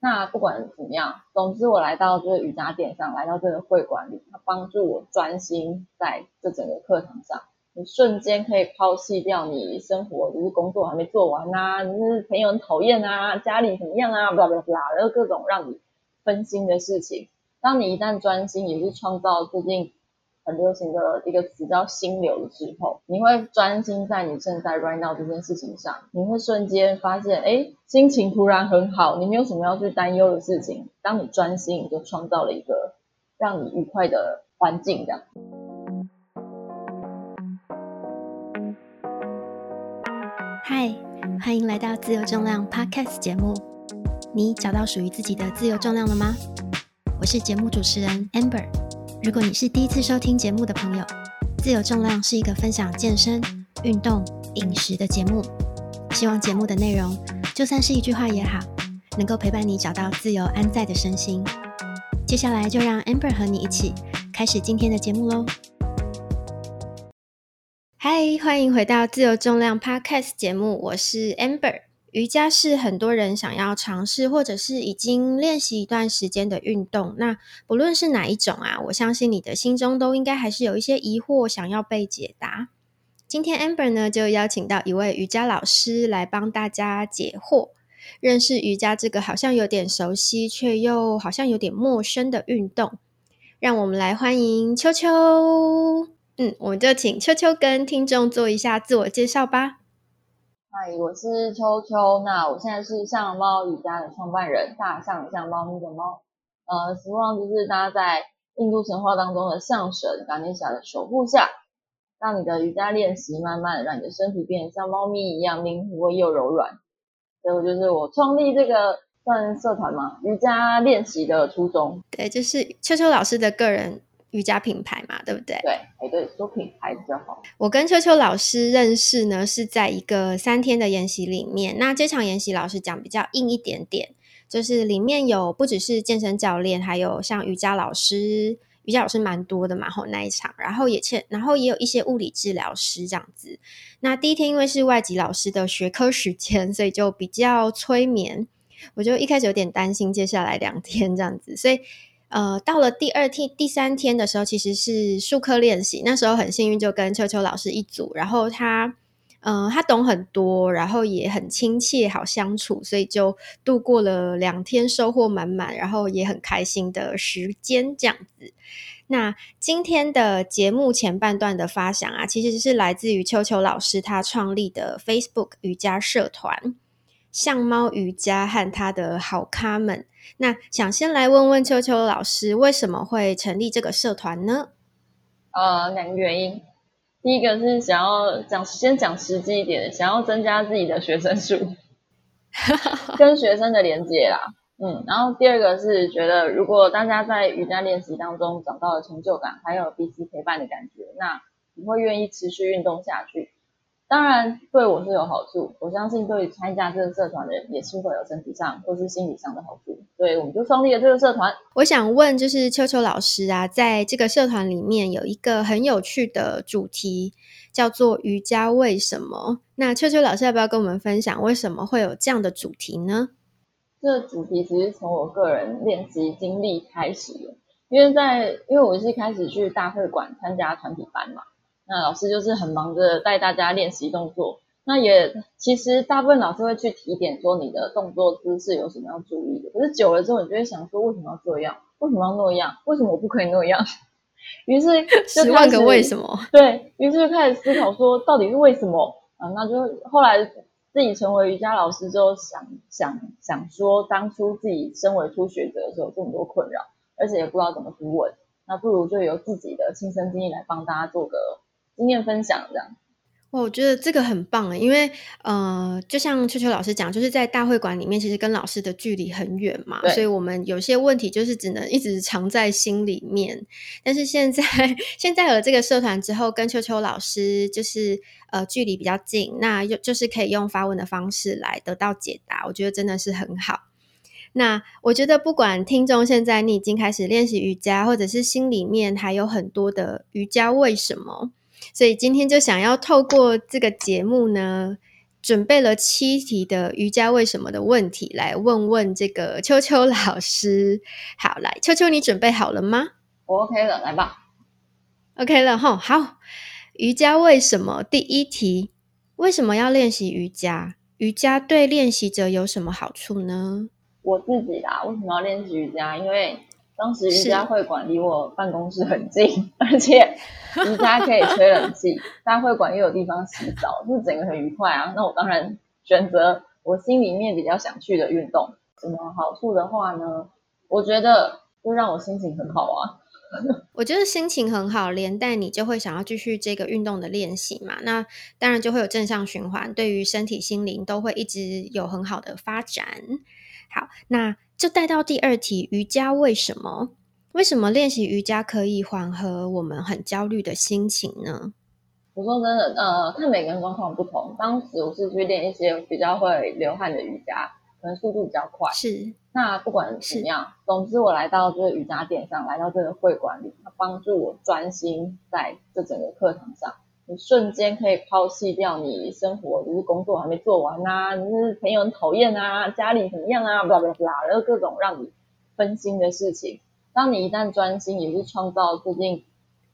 那不管怎么样，总之我来到这个瑜伽垫上，来到这个会馆里，它帮助我专心在这整个课堂上。你瞬间可以抛弃掉你生活，就是工作还没做完啊，你是朋友很讨厌啊，家里怎么样啊，blah blah blah，然后各种让你分心的事情。当你一旦专心，也是创造最近很流行的一个词叫心流的时候，你会专心在你正在 right now 这件事情上，你会瞬间发现，哎，心情突然很好，你没有什么要去担忧的事情。当你专心，你就创造了一个让你愉快的环境，这样。嗨，欢迎来到自由重量 Podcast 节目。你找到属于自己的自由重量了吗？我是节目主持人 Amber。如果你是第一次收听节目的朋友，自由重量是一个分享健身、运动、饮食的节目。希望节目的内容，就算是一句话也好，能够陪伴你找到自由安在的身心。接下来就让 Amber 和你一起开始今天的节目喽。嗨，欢迎回到自由重量 Podcast 节目，我是 Amber。瑜伽是很多人想要尝试或者是已经练习一段时间的运动。那不论是哪一种啊，我相信你的心中都应该还是有一些疑惑想要被解答。今天 Amber 呢就邀请到一位瑜伽老师来帮大家解惑，认识瑜伽这个好像有点熟悉却又好像有点陌生的运动。让我们来欢迎秋秋。嗯，我们就请秋秋跟听众做一下自我介绍吧。嗨，我是秋秋，那我现在是像猫瑜伽的创办人，大象像猫咪的猫。呃，希望就是大家在印度神话当中的象神嘎尼莎的守护下，让你的瑜伽练习慢慢让你的身体变得像猫咪一样灵活又柔软。所以就是我创立这个算社团嘛，瑜伽练习的初衷。对，就是秋秋老师的个人。瑜伽品牌嘛，对不对？对，哎，对，说品牌比较好。我跟秋秋老师认识呢，是在一个三天的研习里面。那这场研习老师讲比较硬一点点，就是里面有不只是健身教练，还有像瑜伽老师，瑜伽老师蛮多的嘛。后那一场，然后也欠，然后也有一些物理治疗师这样子。那第一天因为是外籍老师的学科时间，所以就比较催眠。我就一开始有点担心接下来两天这样子，所以。呃，到了第二天、第三天的时候，其实是术课练习。那时候很幸运，就跟秋秋老师一组。然后他，嗯，他懂很多，然后也很亲切，好相处，所以就度过了两天收获满满，然后也很开心的时间这样子。那今天的节目前半段的发想啊，其实是来自于秋秋老师他创立的 Facebook 瑜伽社团“像猫瑜伽”和他的好咖们。那想先来问问秋秋老师，为什么会成立这个社团呢？呃，两个原因，第一个是想要讲，先讲实际一点，想要增加自己的学生数，跟学生的连接啦。嗯，然后第二个是觉得，如果大家在瑜伽练习当中找到了成就感，还有彼此陪伴的感觉，那你会愿意持续运动下去。当然对我是有好处，我相信对参加这个社团的人也是会有身体上或是心理上的好处，所以我们就创立了这个社团。我想问，就是秋秋老师啊，在这个社团里面有一个很有趣的主题，叫做瑜伽为什么？那秋秋老师要不要跟我们分享为什么会有这样的主题呢？这个主题其实从我个人练习经历开始的，因为在因为我是一开始去大会馆参加团体班嘛。那老师就是很忙着带大家练习动作，那也其实大部分老师会去提点说你的动作姿势有什么要注意的，可是久了之后你就会想说为什么要这样？为什么要那样？为什么我不可以那样？于是十万个为什么，对于是就开始思考说到底是为什么啊？那就后来自己成为瑜伽老师之后，想想想说当初自己身为初学者的时候这么多困扰，而且也不知道怎么去问，那不如就由自己的亲身经历来帮大家做个。经验分享这样，我觉得这个很棒啊，因为呃，就像秋秋老师讲，就是在大会馆里面，其实跟老师的距离很远嘛，所以我们有些问题就是只能一直藏在心里面。但是现在 现在有了这个社团之后，跟秋秋老师就是呃距离比较近，那又就是可以用发问的方式来得到解答，我觉得真的是很好。那我觉得，不管听众现在你已经开始练习瑜伽，或者是心里面还有很多的瑜伽为什么？所以今天就想要透过这个节目呢，准备了七题的瑜伽为什么的问题来问问这个秋秋老师。好，来，秋秋，你准备好了吗？我 OK 了，来吧。OK 了哈。好，瑜伽为什么？第一题，为什么要练习瑜伽？瑜伽对练习者有什么好处呢？我自己啦，为什么要练习瑜伽？因为当时瑜伽会馆离我办公室很近，而且瑜伽可以吹冷气，大会馆又有地方洗澡，是整个很愉快啊。那我当然选择我心里面比较想去的运动。什么好处的话呢？我觉得就让我心情很好啊。我觉得心情很好，连带你就会想要继续这个运动的练习嘛。那当然就会有正向循环，对于身体心灵都会一直有很好的发展。好，那就带到第二题，瑜伽为什么？为什么练习瑜伽可以缓和我们很焦虑的心情呢？我说真的，呃，看每个人状况不同。当时我是去练一些比较会流汗的瑜伽，可能速度比较快。是。那不管怎么样，总之我来到这个瑜伽垫上，来到这个会馆里，它帮助我专心在这整个课堂上。你瞬间可以抛弃掉你生活，就是工作还没做完啊，就是朋友很讨厌啊，家里怎么样啊，巴拉巴拉，然后各种让你分心的事情。当你一旦专心，也是创造最近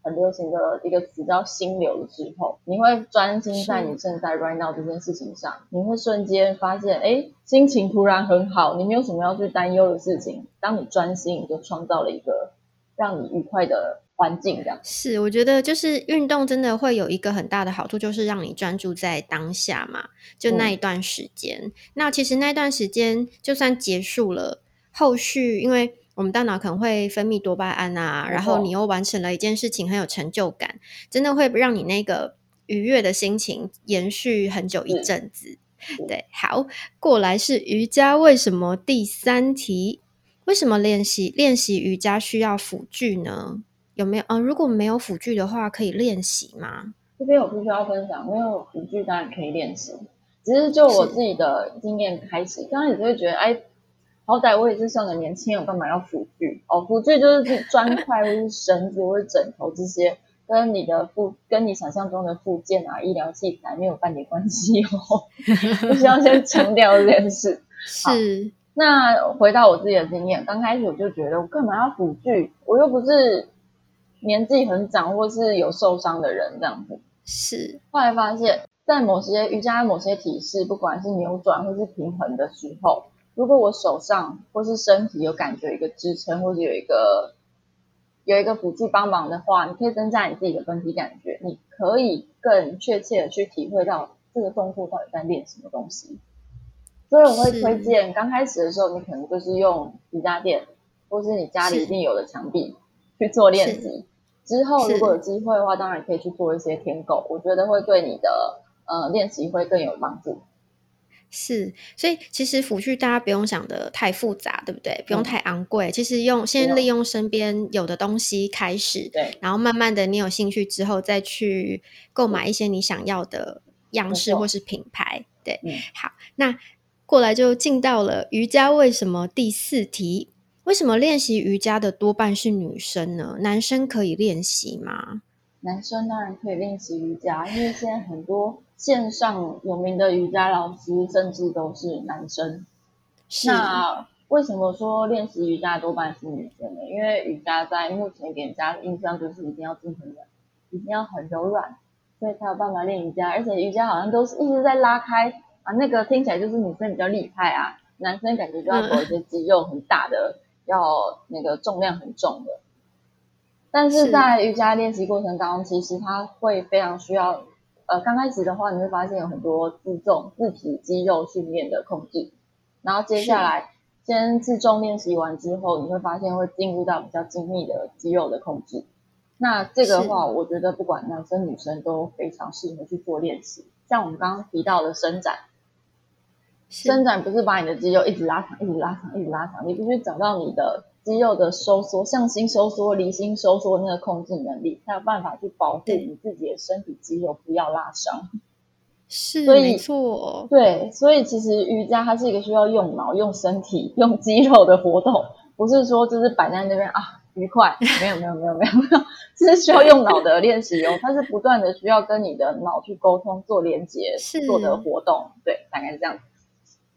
很流行的一个词叫心流的时候，你会专心在你正在 right now 这件事情上，你会瞬间发现，哎，心情突然很好，你没有什么要去担忧的事情。当你专心，你就创造了一个让你愉快的。环境这样是，我觉得就是运动真的会有一个很大的好处，就是让你专注在当下嘛，就那一段时间。那其实那段时间就算结束了，后续因为我们大脑可能会分泌多巴胺啊，然后你又完成了一件事情，很有成就感，真的会让你那个愉悦的心情延续很久一阵子。对，好，过来是瑜伽为什么第三题？为什么练习练习瑜伽需要辅具呢？有没有啊？如果没有辅具的话，可以练习吗？这边我不需要分享，没有辅具当然可以练习。只是就我自己的经验开始，刚开始就会觉得，哎，好歹我也是像个年轻人，干嘛要辅具？哦，辅具就是砖块或是绳子或是枕头这些，跟你的附跟你想象中的附件啊、医疗器材没有半点关系哦。必须要先强调这件事。是。那回到我自己的经验，刚开始我就觉得，我干嘛要辅具？我又不是。年纪很长或是有受伤的人这样子，是后来发现，在某些瑜伽某些体式，不管是扭转或是平衡的时候，如果我手上或是身体有感觉一个支撑，或者有一个有一个辅助帮忙的话，你可以增加你自己的本体感觉，你可以更确切的去体会到这个动作到底在练什么东西。所以我会推荐，刚开始的时候，你可能就是用瑜伽垫，或是你家里一定有的墙壁去做练习。之后如果有机会的话，当然可以去做一些舔狗，我觉得会对你的呃练习会更有帮助。是，所以其实辅具大家不用想的太复杂，对不对？不用太昂贵，其实用先利用身边有的东西开始，对，然后慢慢的你有兴趣之后再去购买一些你想要的样式或是品牌。对，好，那过来就进到了瑜伽为什么第四题。为什么练习瑜伽的多半是女生呢？男生可以练习吗？男生当然可以练习瑜伽，因为现在很多线上有名的瑜伽老师甚至都是男生。那为什么说练习瑜伽多半是女生呢？因为瑜伽在目前给人家的印象就是一定要精很软，一定要很柔软，所以才有办法练瑜伽。而且瑜伽好像都是一直在拉开啊，那个听起来就是女生比较厉害啊，男生感觉就要做一些肌肉很大的。要那个重量很重的，但是在瑜伽练习过程当中，其实它会非常需要，呃，刚开始的话，你会发现有很多自重、自体肌肉训练的控制，然后接下来先自重练习完之后，你会发现会进入到比较精密的肌肉的控制。那这个的话，我觉得不管男生女生都非常适合去做练习，像我们刚刚提到的伸展。伸展不是把你的肌肉一直拉长，一直拉长，一直拉长，你必须找到你的肌肉的收缩，向心收缩、离心收缩那个控制能力，才有办法去保护你自己的身体肌肉不要拉伤。是，没错。对，所以其实瑜伽它是一个需要用脑、用身体、用肌肉的活动，不是说就是摆在那边啊，愉快。没有没有没有没有没有，这 是需要用脑的练习哦，它是不断的需要跟你的脑去沟通、做连接、做的活动。对，大概是这样子。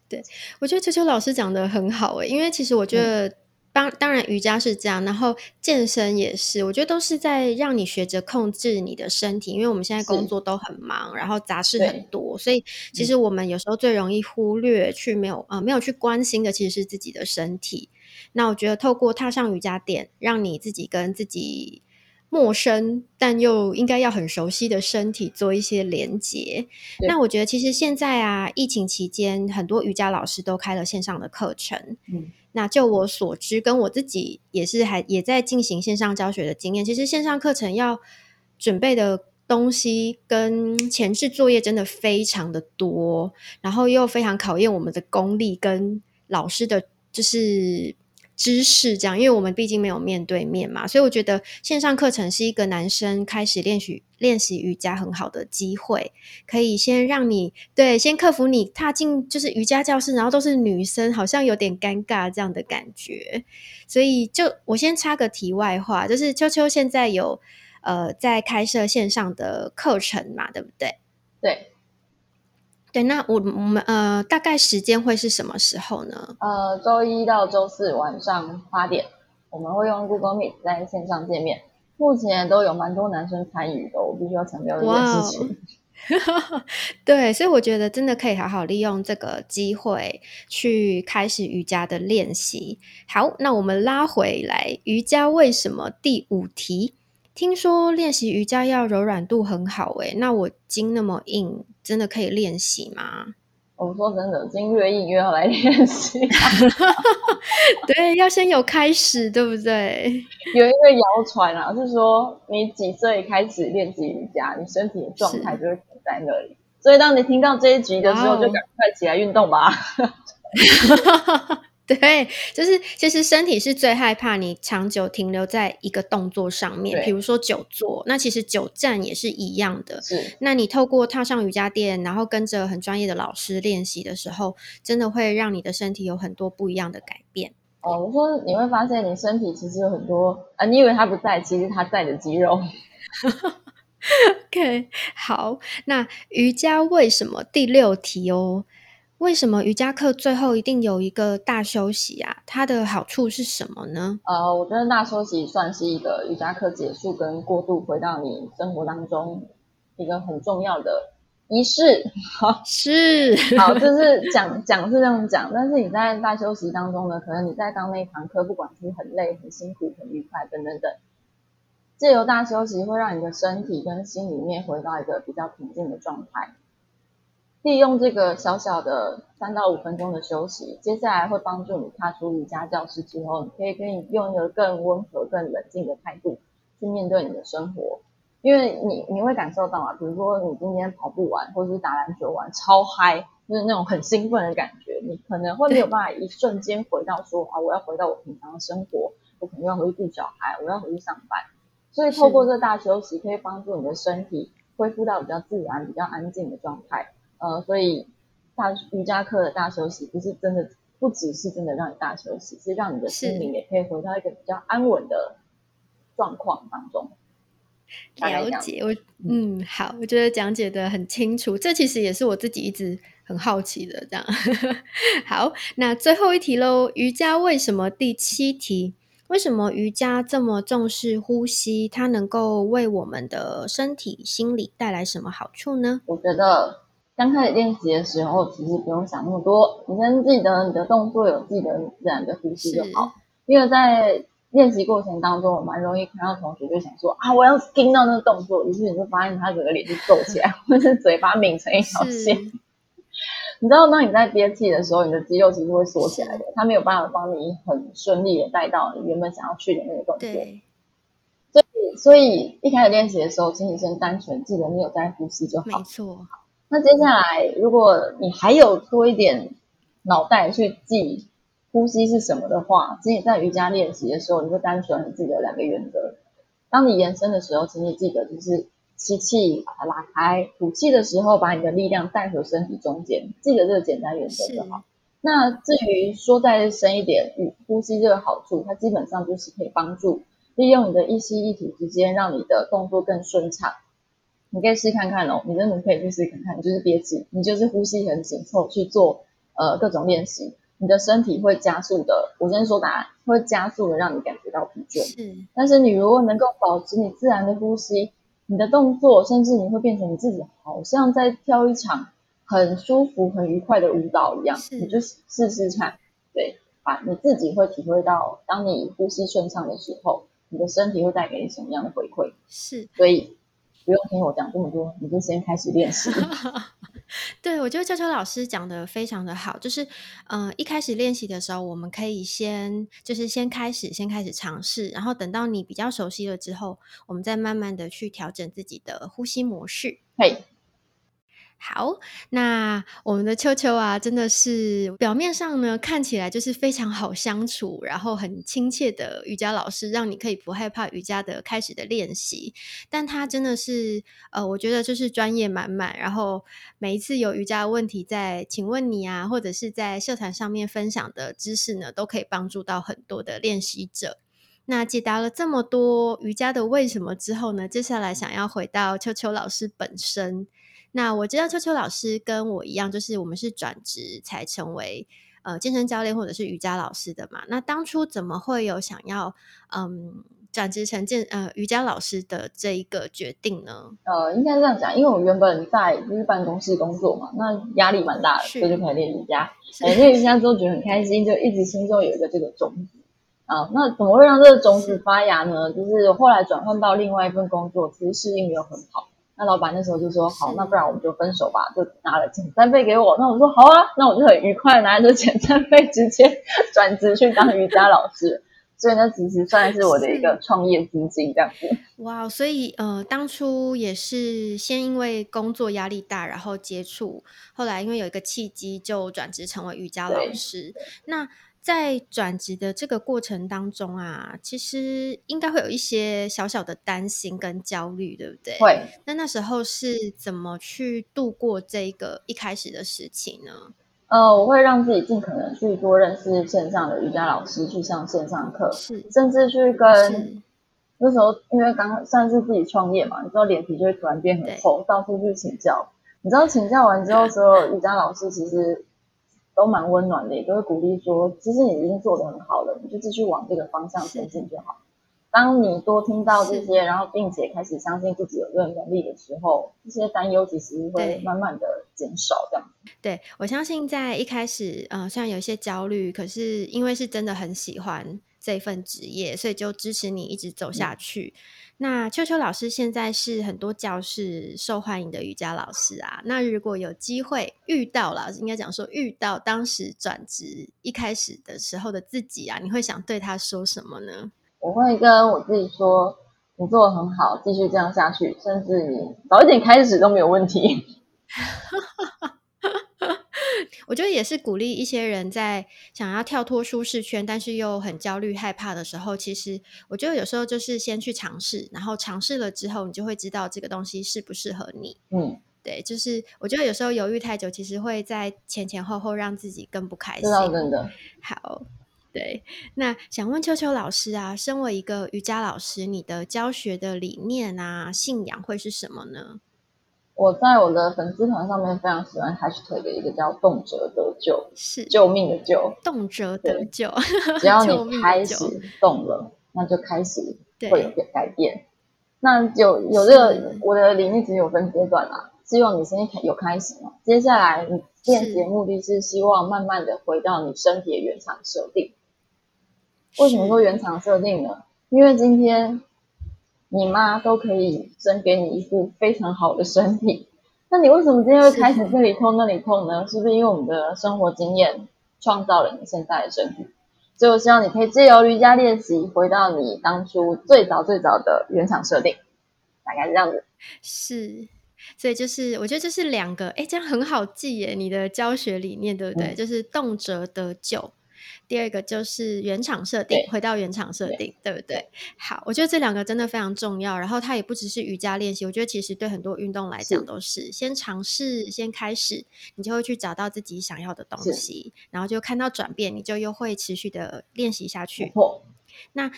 对，我觉得秋秋老师讲的很好诶，因为其实我觉得。当当然，瑜伽是这样，然后健身也是，我觉得都是在让你学着控制你的身体。因为我们现在工作都很忙，然后杂事很多，所以其实我们有时候最容易忽略去没有呃没有去关心的，其实是自己的身体。那我觉得透过踏上瑜伽垫，让你自己跟自己陌生但又应该要很熟悉的身体做一些连接。那我觉得其实现在啊，疫情期间很多瑜伽老师都开了线上的课程，嗯。那就我所知，跟我自己也是还也在进行线上教学的经验。其实线上课程要准备的东西跟前置作业真的非常的多，然后又非常考验我们的功力跟老师的就是。知识这样，因为我们毕竟没有面对面嘛，所以我觉得线上课程是一个男生开始练习练习瑜伽很好的机会，可以先让你对先克服你踏进就是瑜伽教室，然后都是女生，好像有点尴尬这样的感觉。所以就我先插个题外话，就是秋秋现在有呃在开设线上的课程嘛，对不对？对。对，那我我们呃，大概时间会是什么时候呢？呃，周一到周四晚上八点，我们会用 Google Meet 在线上见面。目前都有蛮多男生参与的，我必须要强调这件事情。对，所以我觉得真的可以好好利用这个机会去开始瑜伽的练习。好，那我们拉回来，瑜伽为什么第五题？听说练习瑜伽要柔软度很好，诶那我筋那么硬，真的可以练习吗？我说真的，筋越硬越要来练习。对，要先有开始，对不对？有一个谣传啊，是说你几岁开始练习瑜伽，你身体的状态就会停在那里。所以当你听到这一集的时候，就赶快起来运动吧。对，就是其实身体是最害怕你长久停留在一个动作上面，比如说久坐，那其实久站也是一样的。是，那你透过踏上瑜伽垫，然后跟着很专业的老师练习的时候，真的会让你的身体有很多不一样的改变。哦，我说你会发现你身体其实有很多啊，你以为他不在，其实他在的肌肉。OK，好，那瑜伽为什么第六题哦？为什么瑜伽课最后一定有一个大休息啊？它的好处是什么呢？呃，我觉得大休息算是一个瑜伽课结束跟过渡回到你生活当中一个很重要的仪式。好，是好，就是讲讲是这样讲，但是你在大休息当中呢，可能你在刚那一堂课，不管是很累、很辛苦、很愉快等等等，借由大休息会让你的身体跟心里面回到一个比较平静的状态。利用这个小小的三到五分钟的休息，接下来会帮助你踏出瑜伽教室之后，你可以可以用一个更温和、更冷静的态度去面对你的生活。因为你你会感受到啊，比如说你今天跑步完，或者是打篮球完，超嗨，就是那种很兴奋的感觉，你可能会没有办法一瞬间回到说啊，我要回到我平常的生活，我可能要回去顾小孩，我要回去上班。所以透过这大休息，可以帮助你的身体恢复到比较自然、比较安静的状态。呃，所以大瑜伽课的大休息不是真的，不只是真的让你大休息，是让你的心灵也可以回到一个比较安稳的状况当中。了解，我嗯，好，我觉得讲解的很清楚，这其实也是我自己一直很好奇的。这样，好，那最后一题喽，瑜伽为什么第七题？为什么瑜伽这么重视呼吸？它能够为我们的身体、心理带来什么好处呢？我觉得。刚开始练习的时候，其实不用想那么多，你先记得你的动作，有记得自然的呼吸就好。因为在练习过程当中，我蛮容易看到同学就想说啊，我要盯到那个动作，于是你就发现他整个脸就皱起来，或是嘴巴抿成一条线。你知道，当你在憋气的时候，你的肌肉其实会缩起来的，它没有办法帮你很顺利的带到你原本想要去的那个动作。所以，所以一开始练习的时候，请你先单纯记得你有在呼吸就好。没错。那接下来，如果你还有多一点脑袋去记呼吸是什么的话，其实你在瑜伽练习的时候，你就单纯记得两个原则。当你延伸的时候，请你记得就是吸气把它拉开，吐气的时候把你的力量带回身体中间，记得这个简单原则就好。那至于说再深一点，与呼吸这个好处，它基本上就是可以帮助利用你的一吸一吐之间，让你的动作更顺畅。你可以试看看哦，你真的可以去试看看，你就是憋气，你就是呼吸很紧凑去做呃各种练习，你的身体会加速的。我先说答案，会加速的让你感觉到疲倦。是，但是你如果能够保持你自然的呼吸，你的动作甚至你会变成你自己好像在跳一场很舒服、很愉快的舞蹈一样。你就试试看，对，啊，你自己会体会到，当你呼吸顺畅的时候，你的身体会带给你什么样的回馈？是，所以。不用听我讲这么多，你就先开始练习。对，我觉得秋秋老师讲的非常的好，就是，嗯，一开始练习的时候，我们可以先就是先开始，先开始尝试，然后等到你比较熟悉了之后，我们再慢慢的去调整自己的呼吸模式。嘿。好，那我们的秋秋啊，真的是表面上呢看起来就是非常好相处，然后很亲切的瑜伽老师，让你可以不害怕瑜伽的开始的练习。但他真的是，呃，我觉得就是专业满满，然后每一次有瑜伽问题在请问你啊，或者是在社团上面分享的知识呢，都可以帮助到很多的练习者。那解答了这么多瑜伽的为什么之后呢，接下来想要回到秋秋老师本身。那我知道秋秋老师跟我一样，就是我们是转职才成为呃健身教练或者是瑜伽老师的嘛。那当初怎么会有想要嗯转职成健呃瑜伽老师的这一个决定呢？呃，应该这样讲，因为我原本在就是办公室工作嘛，那压力蛮大的，所以就开始练瑜伽。哎，练瑜伽之后觉得很开心，就一直心中有一个这个种子啊。那怎么会让这个种子发芽呢？就是后来转换到另外一份工作，其实适应没有很好。那老板那时候就说好，那不然我们就分手吧，就拿了遣散费给我。那我说好啊，那我就很愉快拿着遣散费直接 转职去当瑜伽老师。所以那，其实算是我的一个创业资金这样子。哇，所以呃，当初也是先因为工作压力大，然后接触，后来因为有一个契机就转职成为瑜伽老师。那在转职的这个过程当中啊，其实应该会有一些小小的担心跟焦虑，对不对？会。那那时候是怎么去度过这个一开始的事情呢？呃，我会让自己尽可能去多认识线上的瑜伽老师，去上线上课，是，甚至去跟那时候因为刚算是自己创业嘛，你知道脸皮就会突然变很厚，到处去请教。你知道请教完之后，所有瑜伽老师其实。都蛮温暖的，也都会鼓励说，其实你已经做得很好了，你就继续往这个方向前进就好。当你多听到这些，然后并且开始相信自己有这个能力的时候，这些担忧其实会慢慢的减少。这样，对我相信在一开始，呃，虽然有一些焦虑，可是因为是真的很喜欢这份职业，所以就支持你一直走下去。那秋秋老师现在是很多教室受欢迎的瑜伽老师啊。那如果有机会遇到了，应该讲说遇到当时转职一开始的时候的自己啊，你会想对他说什么呢？我会跟我自己说，你做的很好，继续这样下去，甚至你早一点开始都没有问题。我觉得也是鼓励一些人在想要跳脱舒适圈，但是又很焦虑害怕的时候，其实我觉得有时候就是先去尝试，然后尝试了之后，你就会知道这个东西适不适合你。嗯，对，就是我觉得有时候犹豫太久，其实会在前前后后让自己更不开心。真的。好，对，那想问秋秋老师啊，身为一个瑜伽老师，你的教学的理念啊、信仰会是什么呢？我在我的粉丝团上面非常喜欢 hashtag 的一个叫“动辄得救”，是救命的救，动辄得救。只要 你开始动了，那就开始会有改变。那有有这个我的理念其实有分阶段啦，希望你先有开始嘛。接下来你练习的目的是希望慢慢的回到你身体的原厂设定。为什么说原厂设定呢？因为今天。你妈都可以生给你一副非常好的身体，那你为什么今天会开始这里痛那里痛呢？是不是因为我们的生活经验创造了你现在的身体？所以我希望你可以借由瑜伽练习，回到你当初最早最早的原厂设定，大概是这样子。是，所以就是我觉得这是两个，哎，这样很好记耶。你的教学理念对不对？就是动辄得救。第二个就是原厂设定，回到原厂设定，对不对？好，我觉得这两个真的非常重要。然后它也不只是瑜伽练习，我觉得其实对很多运动来讲都是先尝试，先开始，你就会去找到自己想要的东西，然后就看到转变，你就又会持续的练习下去。那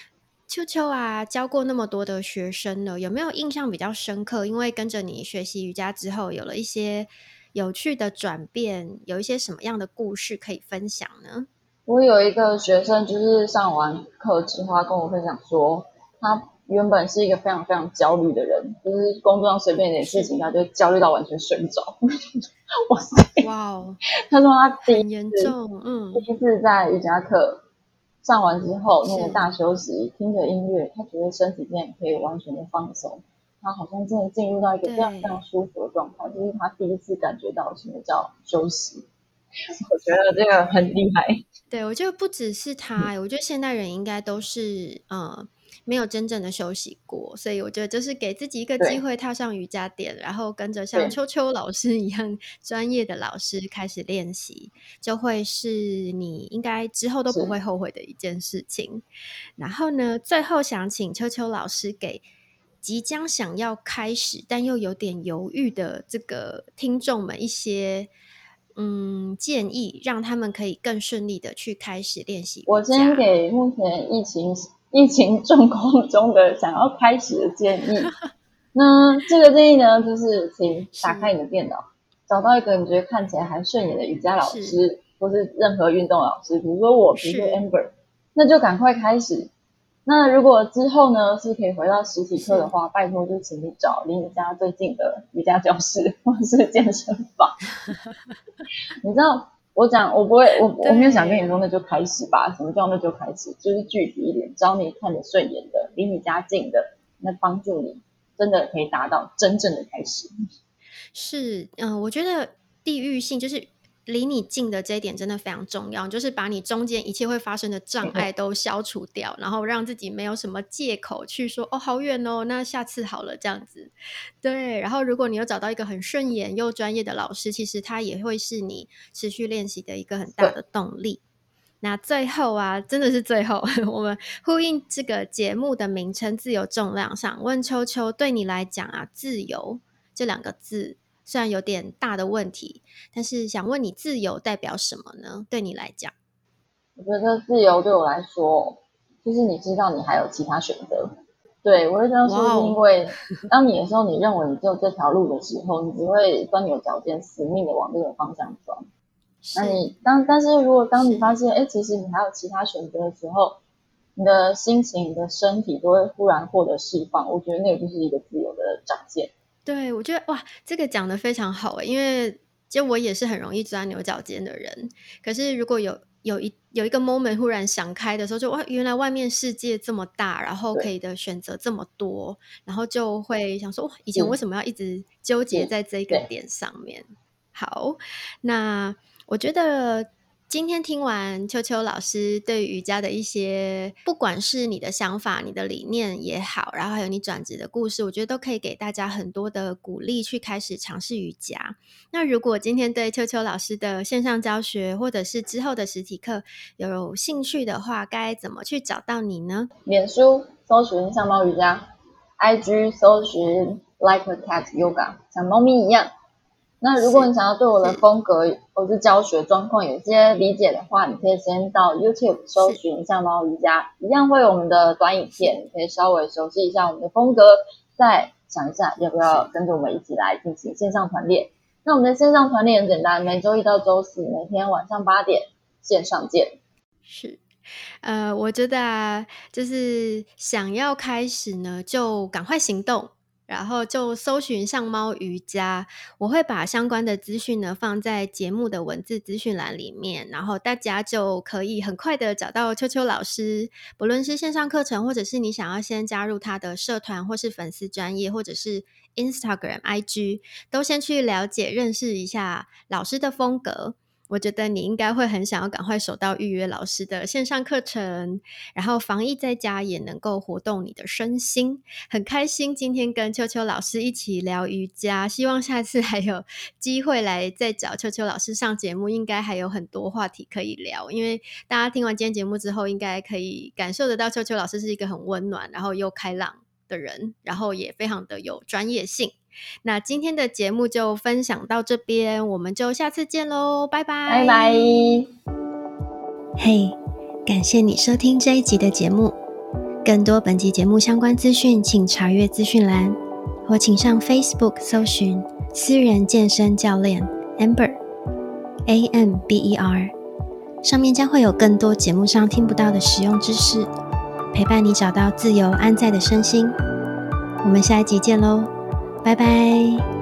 秋秋啊，教过那么多的学生了，有没有印象比较深刻？因为跟着你学习瑜伽之后，有了一些有趣的转变，有一些什么样的故事可以分享呢？我有一个学生，就是上完课之后，他跟我分享说，他原本是一个非常非常焦虑的人，就是工作上随便一点事情，他就焦虑到完全睡不着。哇塞！哇哦！他说他第一严重，嗯，第一次在瑜伽课上完之后，那个大休息，听着音乐，他觉得身体变可以完全的放松，他好像真的进入到一个非常非常舒服的状态，就是他第一次感觉到什么叫休息。我觉得这个很厉害。对，我觉得不只是他，我觉得现代人应该都是呃没有真正的休息过，所以我觉得就是给自己一个机会，踏上瑜伽垫，然后跟着像秋秋老师一样专业的老师开始练习，就会是你应该之后都不会后悔的一件事情。然后呢，最后想请秋秋老师给即将想要开始但又有点犹豫的这个听众们一些。嗯，建议让他们可以更顺利的去开始练习。我先给目前疫情 疫情状况中的想要开始的建议。那这个建议呢，就是请打开你的电脑，找到一个你觉得看起来还顺眼的瑜伽老师，或是任何运动老师，比如说我，比如说 Amber，那就赶快开始。那如果之后呢是可以回到实体课的话，拜托就请你找离你家最近的瑜伽教室或是健身房。你知道我讲我不会我我没有想跟你说那就开始吧，什么叫那就开始？就是具体一点，找你看着顺眼的，离你家近的，那帮助你真的可以达到真正的开始。是，嗯，我觉得地域性就是。离你近的这一点真的非常重要，就是把你中间一切会发生的障碍都消除掉，然后让自己没有什么借口去说哦好远哦，那下次好了这样子。对，然后如果你有找到一个很顺眼又专业的老师，其实他也会是你持续练习的一个很大的动力。那最后啊，真的是最后，我们呼应这个节目的名称“自由重量”，想问秋秋，对你来讲啊，“自由”这两个字。虽然有点大的问题，但是想问你，自由代表什么呢？对你来讲，我觉得自由对我来说，就是你知道你还有其他选择。对我会这样说，是因为当你的时候你认为你只有这条路的时候，你只会钻牛角尖，死命的往这个方向钻。那你当但是如果当你发现，哎，其实你还有其他选择的时候，你的心情、你的身体都会忽然获得释放。我觉得那个就是一个自由的展现。对，我觉得哇，这个讲的非常好因为就我也是很容易钻牛角尖的人。可是如果有有一有一个 moment 忽然想开的时候，就哇，原来外面世界这么大，然后可以的选择这么多，然后就会想说，哇，以前为什么要一直纠结在这个点上面？好，那我觉得。今天听完秋秋老师对瑜伽的一些，不管是你的想法、你的理念也好，然后还有你转职的故事，我觉得都可以给大家很多的鼓励，去开始尝试瑜伽。那如果今天对秋秋老师的线上教学，或者是之后的实体课有兴趣的话，该怎么去找到你呢？脸书搜寻像猫瑜伽，IG 搜寻 Like a Cat Yoga，像猫咪一样。那如果你想要对我的风格或是教学状况有些理解的话，你可以先到 YouTube 搜寻像猫瑜伽，一样会有我们的短影片，你可以稍微熟悉一下我们的风格，再想一下要不要跟着我们一起来进行线上团练。那我们的线上团练很简单，每周一到周四每天晚上八点线上见。是，呃，我觉得啊，就是想要开始呢，就赶快行动。然后就搜寻上猫瑜伽，我会把相关的资讯呢放在节目的文字资讯栏里面，然后大家就可以很快的找到秋秋老师，不论是线上课程，或者是你想要先加入他的社团，或是粉丝专业，或者是 Instagram、IG，都先去了解认识一下老师的风格。我觉得你应该会很想要赶快手到预约老师的线上课程，然后防疫在家也能够活动你的身心，很开心今天跟秋秋老师一起聊瑜伽，希望下次还有机会来再找秋秋老师上节目，应该还有很多话题可以聊，因为大家听完今天节目之后，应该可以感受得到秋秋老师是一个很温暖，然后又开朗的人，然后也非常的有专业性。那今天的节目就分享到这边，我们就下次见喽，拜拜，拜拜。嘿，感谢你收听这一集的节目。更多本集节目相关资讯，请查阅资讯栏，或请上 Facebook 搜寻“私人健身教练 Amber A M B E R”，上面将会有更多节目上听不到的实用知识，陪伴你找到自由安在的身心。我们下一集见喽！拜拜。